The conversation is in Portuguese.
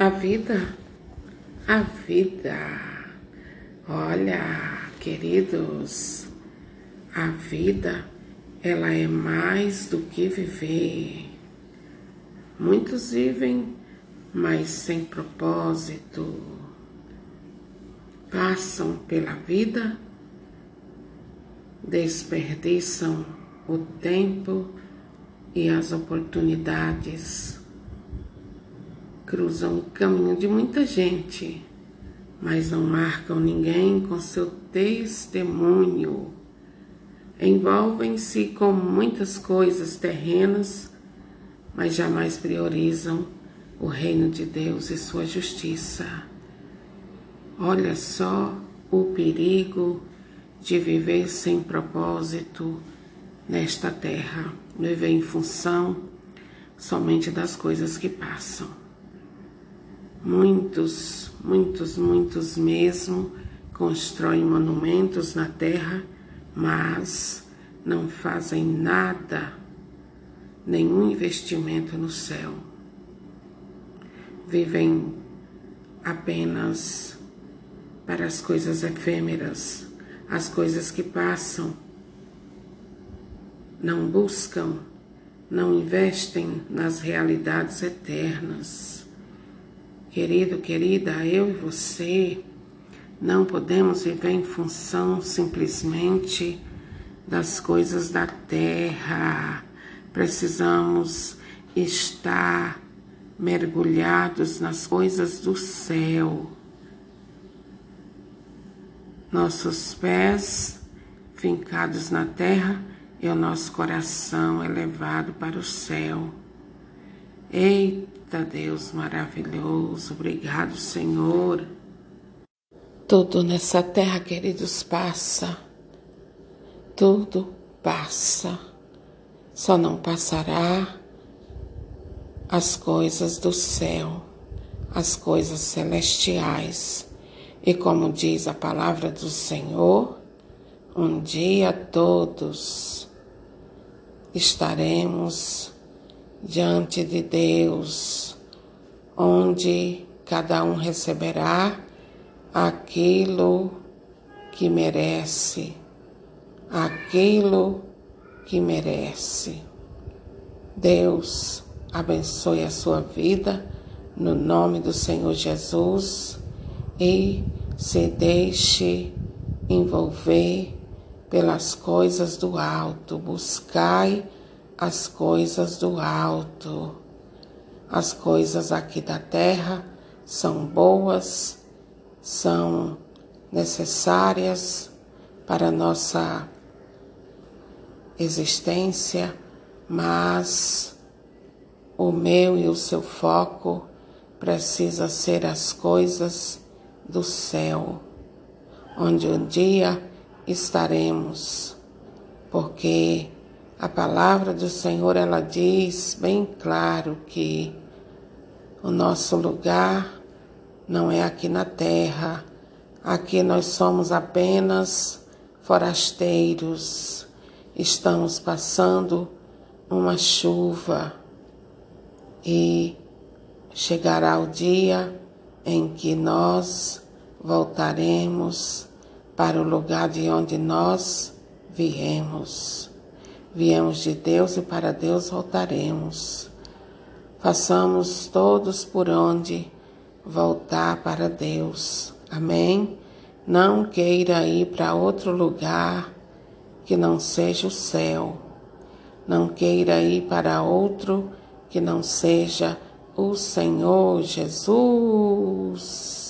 A vida, a vida. Olha, queridos, a vida, ela é mais do que viver. Muitos vivem, mas sem propósito. Passam pela vida, desperdiçam o tempo e as oportunidades cruzam o caminho de muita gente, mas não marcam ninguém com seu testemunho. Envolvem-se com muitas coisas terrenas, mas jamais priorizam o reino de Deus e sua justiça. Olha só o perigo de viver sem propósito nesta terra, viver em função somente das coisas que passam. Muitos, muitos, muitos mesmo constroem monumentos na terra, mas não fazem nada, nenhum investimento no céu. Vivem apenas para as coisas efêmeras, as coisas que passam. Não buscam, não investem nas realidades eternas. Querido, querida, eu e você não podemos viver em função simplesmente das coisas da terra. Precisamos estar mergulhados nas coisas do céu. Nossos pés fincados na terra e o nosso coração elevado para o céu. Eita Deus maravilhoso, obrigado Senhor. Tudo nessa terra, queridos, passa. Tudo passa. Só não passará as coisas do céu, as coisas celestiais. E como diz a palavra do Senhor, um dia todos estaremos diante de Deus, onde cada um receberá aquilo que merece, aquilo que merece. Deus abençoe a sua vida no nome do Senhor Jesus e se deixe envolver pelas coisas do alto. Buscai as coisas do alto. As coisas aqui da terra são boas, são necessárias para nossa existência, mas o meu e o seu foco precisa ser as coisas do céu, onde um dia estaremos, porque a palavra do Senhor ela diz bem claro que o nosso lugar não é aqui na terra. Aqui nós somos apenas forasteiros. Estamos passando uma chuva e chegará o dia em que nós voltaremos para o lugar de onde nós viemos. Viemos de Deus e para Deus voltaremos. Façamos todos por onde voltar para Deus. Amém? Não queira ir para outro lugar que não seja o céu. Não queira ir para outro que não seja o Senhor Jesus.